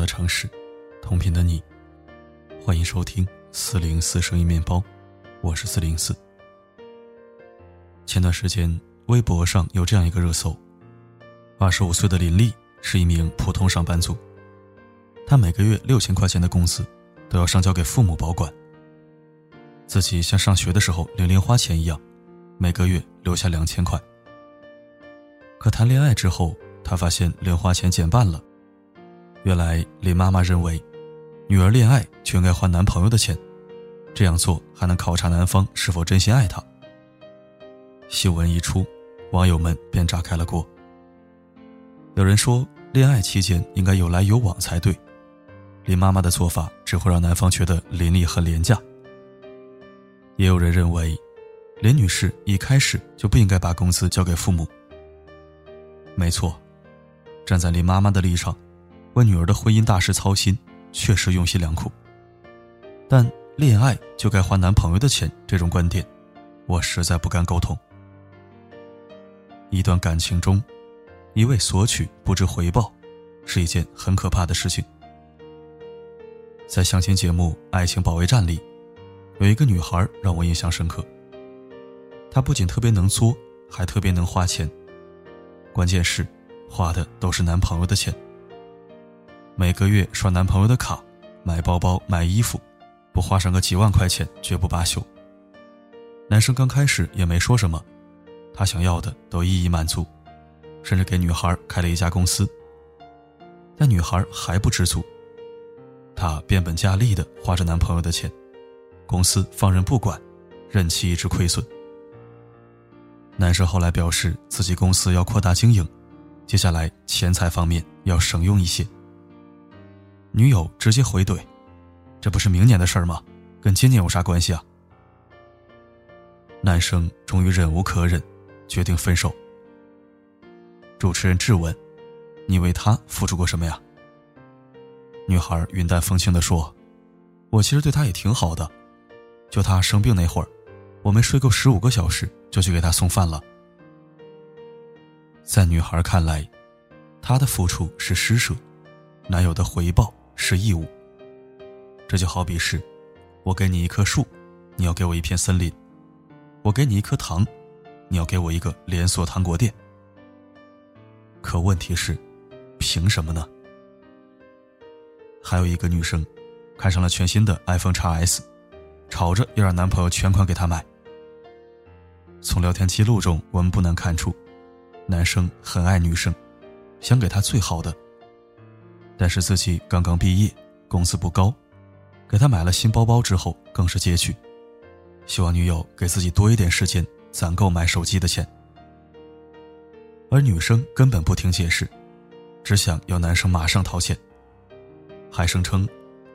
的城市，同频的你，欢迎收听四零四声音面包，我是四零四。前段时间，微博上有这样一个热搜：二十五岁的林丽是一名普通上班族，她每个月六千块钱的工资都要上交给父母保管，自己像上学的时候领零花钱一样，每个月留下两千块。可谈恋爱之后，她发现零花钱减半了。原来林妈妈认为，女儿恋爱就应该还男朋友的钱，这样做还能考察男方是否真心爱她。新闻一出，网友们便炸开了锅。有人说，恋爱期间应该有来有往才对，林妈妈的做法只会让男方觉得林丽很廉价。也有人认为，林女士一开始就不应该把工资交给父母。没错，站在林妈妈的立场。为女儿的婚姻大事操心，确实用心良苦。但恋爱就该还男朋友的钱这种观点，我实在不敢苟同。一段感情中，一味索取不知回报，是一件很可怕的事情。在相亲节目《爱情保卫战》里，有一个女孩让我印象深刻。她不仅特别能作，还特别能花钱，关键是花的都是男朋友的钱。每个月刷男朋友的卡，买包包、买衣服，不花上个几万块钱绝不罢休。男生刚开始也没说什么，他想要的都一一满足，甚至给女孩开了一家公司。但女孩还不知足，她变本加厉地花着男朋友的钱，公司放任不管，任其一直亏损。男生后来表示自己公司要扩大经营，接下来钱财方面要省用一些。女友直接回怼：“这不是明年的事儿吗？跟今年有啥关系啊？”男生终于忍无可忍，决定分手。主持人质问：“你为他付出过什么呀？”女孩云淡风轻地说：“我其实对他也挺好的，就他生病那会儿，我没睡够十五个小时就去给他送饭了。”在女孩看来，他的付出是施舍，男友的回报。是义务。这就好比是，我给你一棵树，你要给我一片森林；我给你一颗糖，你要给我一个连锁糖果店。可问题是，凭什么呢？还有一个女生，看上了全新的 iPhone XS，吵着要让男朋友全款给她买。从聊天记录中，我们不难看出，男生很爱女生，想给她最好的。但是自己刚刚毕业，工资不高，给他买了新包包之后，更是拮据，希望女友给自己多一点时间攒够买手机的钱。而女生根本不听解释，只想要男生马上掏钱，还声称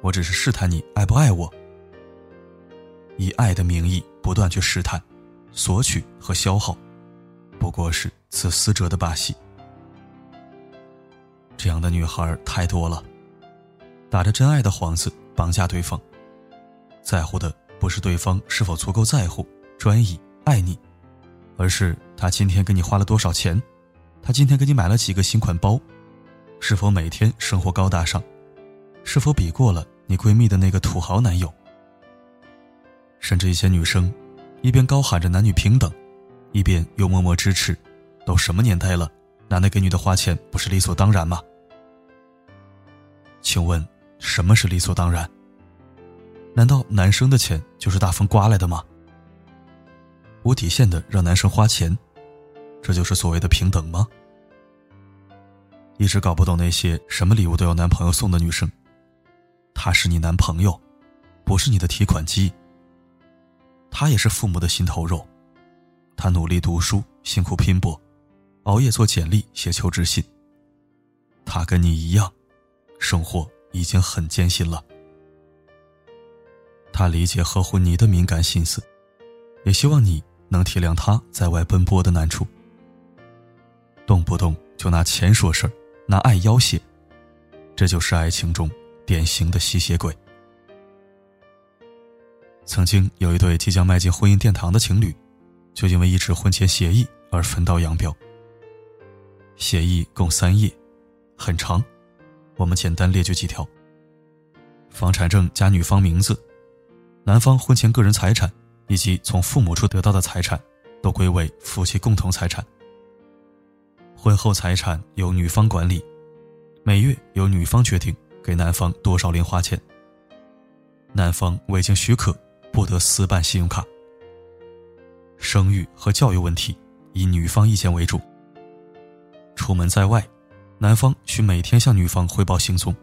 我只是试探你爱不爱我，以爱的名义不断去试探、索取和消耗，不过是自私者的把戏。这样的女孩太多了，打着真爱的幌子绑架对方，在乎的不是对方是否足够在乎、专一、爱你，而是他今天给你花了多少钱，他今天给你买了几个新款包，是否每天生活高大上，是否比过了你闺蜜的那个土豪男友。甚至一些女生，一边高喊着男女平等，一边又默默支持，都什么年代了？男的给女的花钱不是理所当然吗？请问什么是理所当然？难道男生的钱就是大风刮来的吗？无底线的让男生花钱，这就是所谓的平等吗？一直搞不懂那些什么礼物都要男朋友送的女生。他是你男朋友，不是你的提款机。他也是父母的心头肉，他努力读书，辛苦拼搏。熬夜做简历写求职信。他跟你一样，生活已经很艰辛了。他理解呵护你的敏感心思，也希望你能体谅他在外奔波的难处。动不动就拿钱说事儿，拿爱要挟，这就是爱情中典型的吸血鬼。曾经有一对即将迈进婚姻殿堂的情侣，就因为一纸婚前协议而分道扬镳。协议共三页，很长，我们简单列举几条：房产证加女方名字，男方婚前个人财产以及从父母处得到的财产，都归为夫妻共同财产。婚后财产由女方管理，每月由女方决定给男方多少零花钱。男方未经许可不得私办信用卡。生育和教育问题以女方意见为主。出门在外，男方需每天向女方汇报行踪。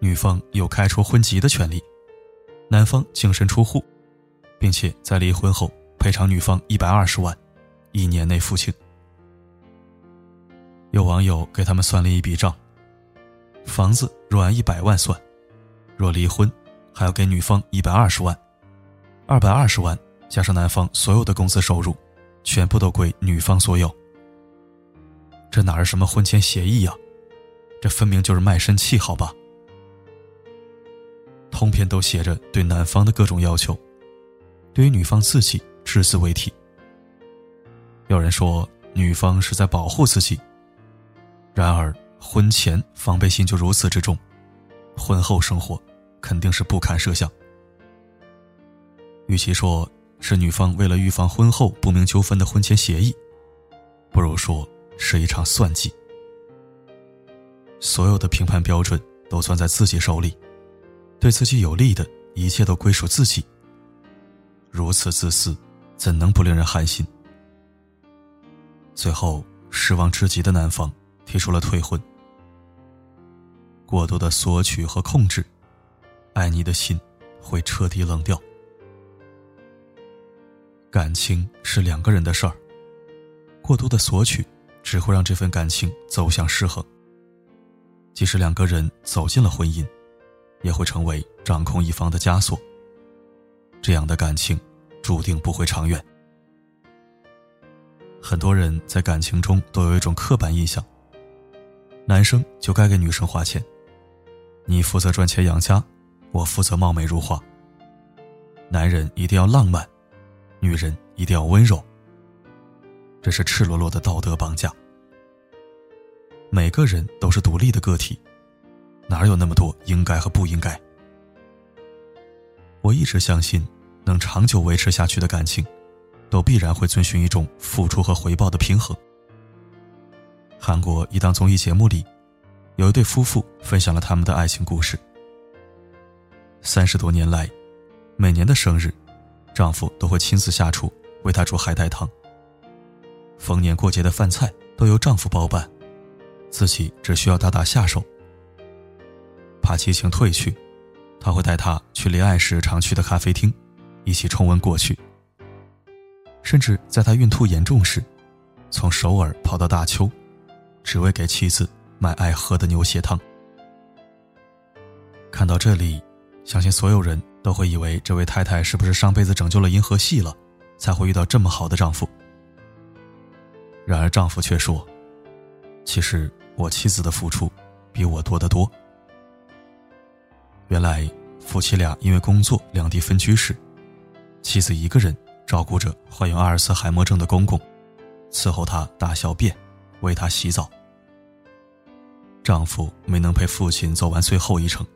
女方有开除婚籍的权利，男方净身出户，并且在离婚后赔偿女方一百二十万，一年内付清。有网友给他们算了一笔账：房子若按一百万算，若离婚，还要给女方一百二十万，二百二十万加上男方所有的工资收入，全部都归女方所有。这哪是什么婚前协议呀？这分明就是卖身契，好吧？通篇都写着对男方的各种要求，对于女方自己只字未提。有人说女方是在保护自己，然而婚前防备心就如此之重，婚后生活肯定是不堪设想。与其说是女方为了预防婚后不明纠纷的婚前协议，不如说。是一场算计，所有的评判标准都攥在自己手里，对自己有利的一切都归属自己。如此自私，怎能不令人寒心？最后，失望至极的男方提出了退婚。过度的索取和控制，爱你的心会彻底冷掉。感情是两个人的事儿，过度的索取。只会让这份感情走向失衡。即使两个人走进了婚姻，也会成为掌控一方的枷锁。这样的感情注定不会长远。很多人在感情中都有一种刻板印象：男生就该给女生花钱，你负责赚钱养家，我负责貌美如花。男人一定要浪漫，女人一定要温柔。这是赤裸裸的道德绑架。每个人都是独立的个体，哪有那么多应该和不应该？我一直相信，能长久维持下去的感情，都必然会遵循一种付出和回报的平衡。韩国一档综艺节目里，有一对夫妇分享了他们的爱情故事。三十多年来，每年的生日，丈夫都会亲自下厨为她煮海带汤。逢年过节的饭菜都由丈夫包办，自己只需要打打下手。怕激情褪去，他会带她去恋爱时常去的咖啡厅，一起重温过去。甚至在他孕吐严重时，从首尔跑到大邱，只为给妻子买爱喝的牛血汤。看到这里，相信所有人都会以为这位太太是不是上辈子拯救了银河系了，才会遇到这么好的丈夫。然而，丈夫却说：“其实我妻子的付出比我多得多。”原来，夫妻俩因为工作两地分居时，妻子一个人照顾着患有阿尔茨海默症的公公，伺候他大小便，为他洗澡。丈夫没能陪父亲走完最后一程，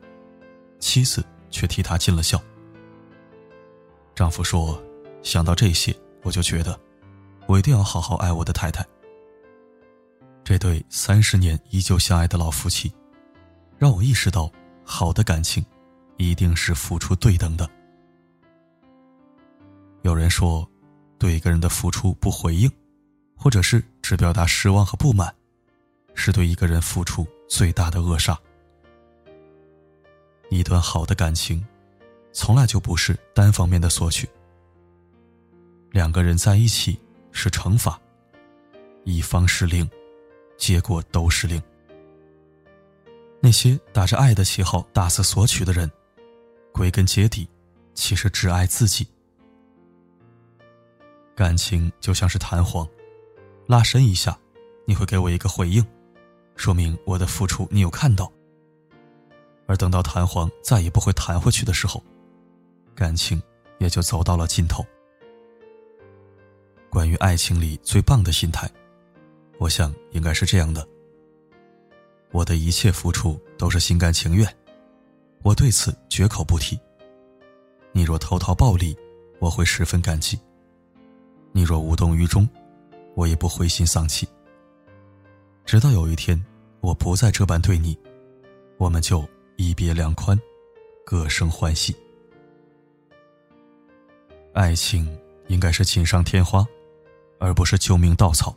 妻子却替他尽了孝。丈夫说：“想到这些，我就觉得。”我一定要好好爱我的太太。这对三十年依旧相爱的老夫妻，让我意识到，好的感情，一定是付出对等的。有人说，对一个人的付出不回应，或者是只表达失望和不满，是对一个人付出最大的扼杀。一段好的感情，从来就不是单方面的索取。两个人在一起。是惩罚，一方是零，结果都是零。那些打着爱的旗号大肆索取的人，归根结底，其实只爱自己。感情就像是弹簧，拉伸一下，你会给我一个回应，说明我的付出你有看到。而等到弹簧再也不会弹回去的时候，感情也就走到了尽头。关于爱情里最棒的心态，我想应该是这样的：我的一切付出都是心甘情愿，我对此绝口不提。你若投桃报李，我会十分感激；你若无动于衷，我也不灰心丧气。直到有一天，我不再这般对你，我们就一别两宽，各生欢喜。爱情应该是锦上添花，而不是救命稻草。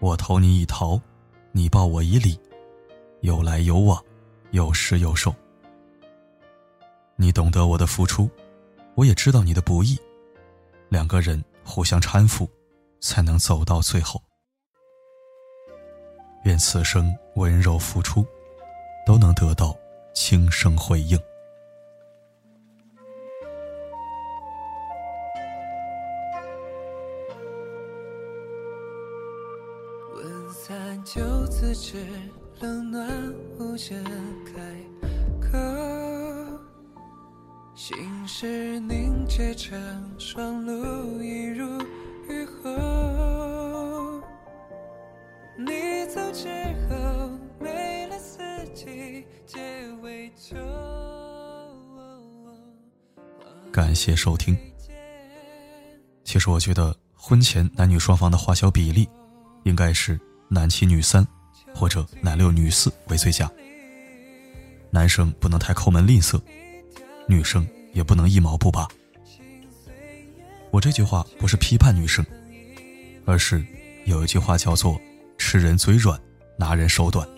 我投你一桃，你报我一李，有来有往，有失有受。你懂得我的付出，我也知道你的不易，两个人互相搀扶，才能走到最后。愿此生温柔付出，都能得到轻声回应。九自知冷暖无人开口，心事凝结成霜露，一如雨后。你走之后，没了四季，皆为秋。感谢收听。其实我觉得，婚前男女双方的花销比例。应该是男七女三，或者男六女四为最佳。男生不能太抠门吝啬，女生也不能一毛不拔。我这句话不是批判女生，而是有一句话叫做“吃人嘴软，拿人手短”。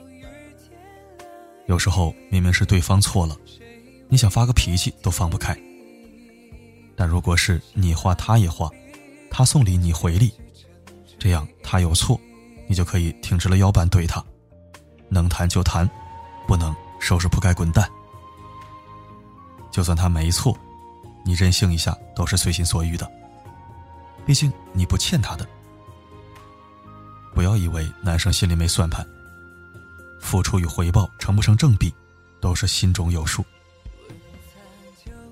有时候明明是对方错了，你想发个脾气都放不开。但如果是你花他也花，他送礼你回礼。这样他有错，你就可以挺直了腰板怼他，能谈就谈，不能收拾铺盖滚蛋。就算他没错，你任性一下都是随心所欲的，毕竟你不欠他的。不要以为男生心里没算盘，付出与回报成不成正比，都是心中有数。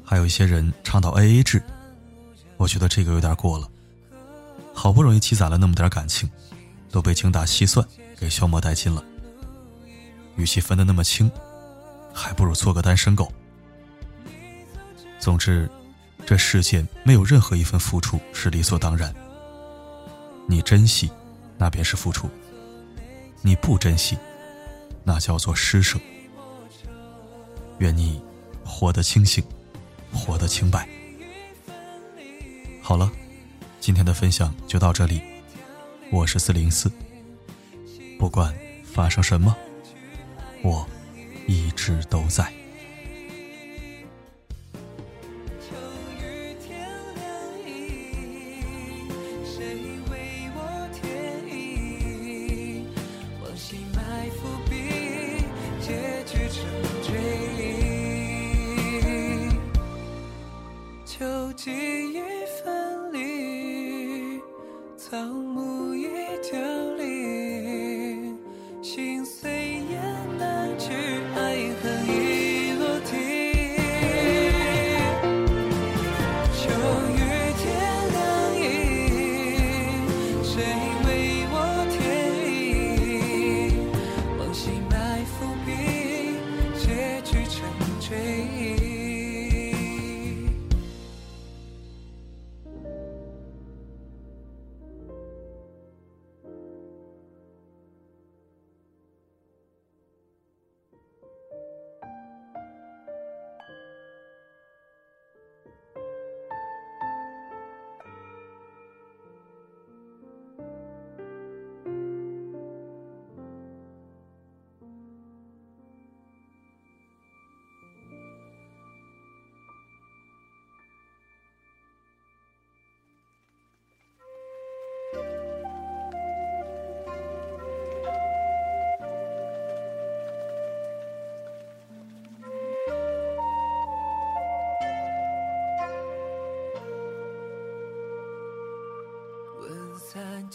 还有一些人倡导 AA 制，我觉得这个有点过了。好不容易积攒了那么点感情，都被精打细算给消磨殆尽了。与其分得那么清，还不如做个单身狗。总之，这世间没有任何一份付出是理所当然。你珍惜，那便是付出；你不珍惜，那叫做施舍。愿你活得清醒，活得清白。好了。今天的分享就到这里，我是四零四。不管发生什么，我一直都在。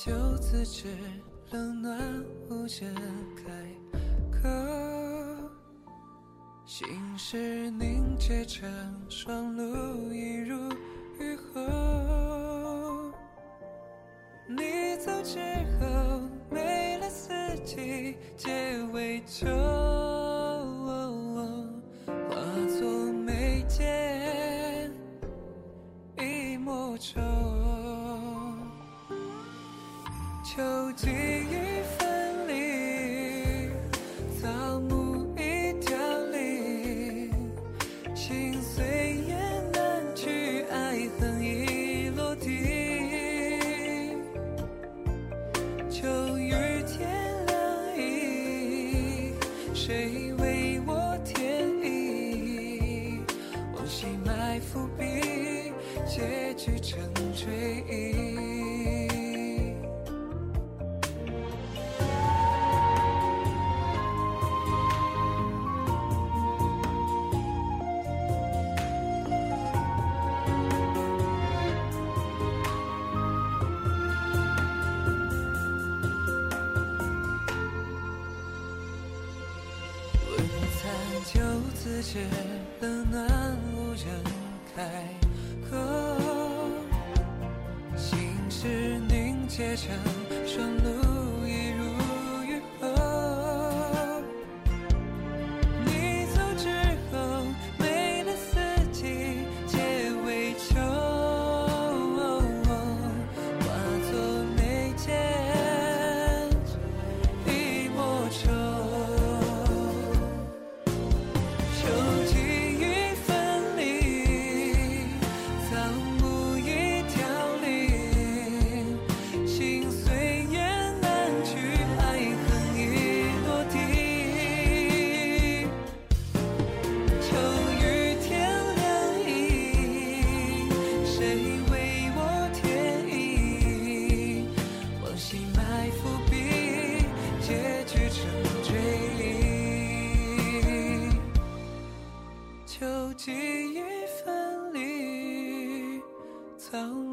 就此知，冷暖无解，开口心事凝结成霜露，一如雨后。你走之后，没了四季，皆为秋。化作眉间一抹愁。就此结冷暖无人开口心事凝结成 tão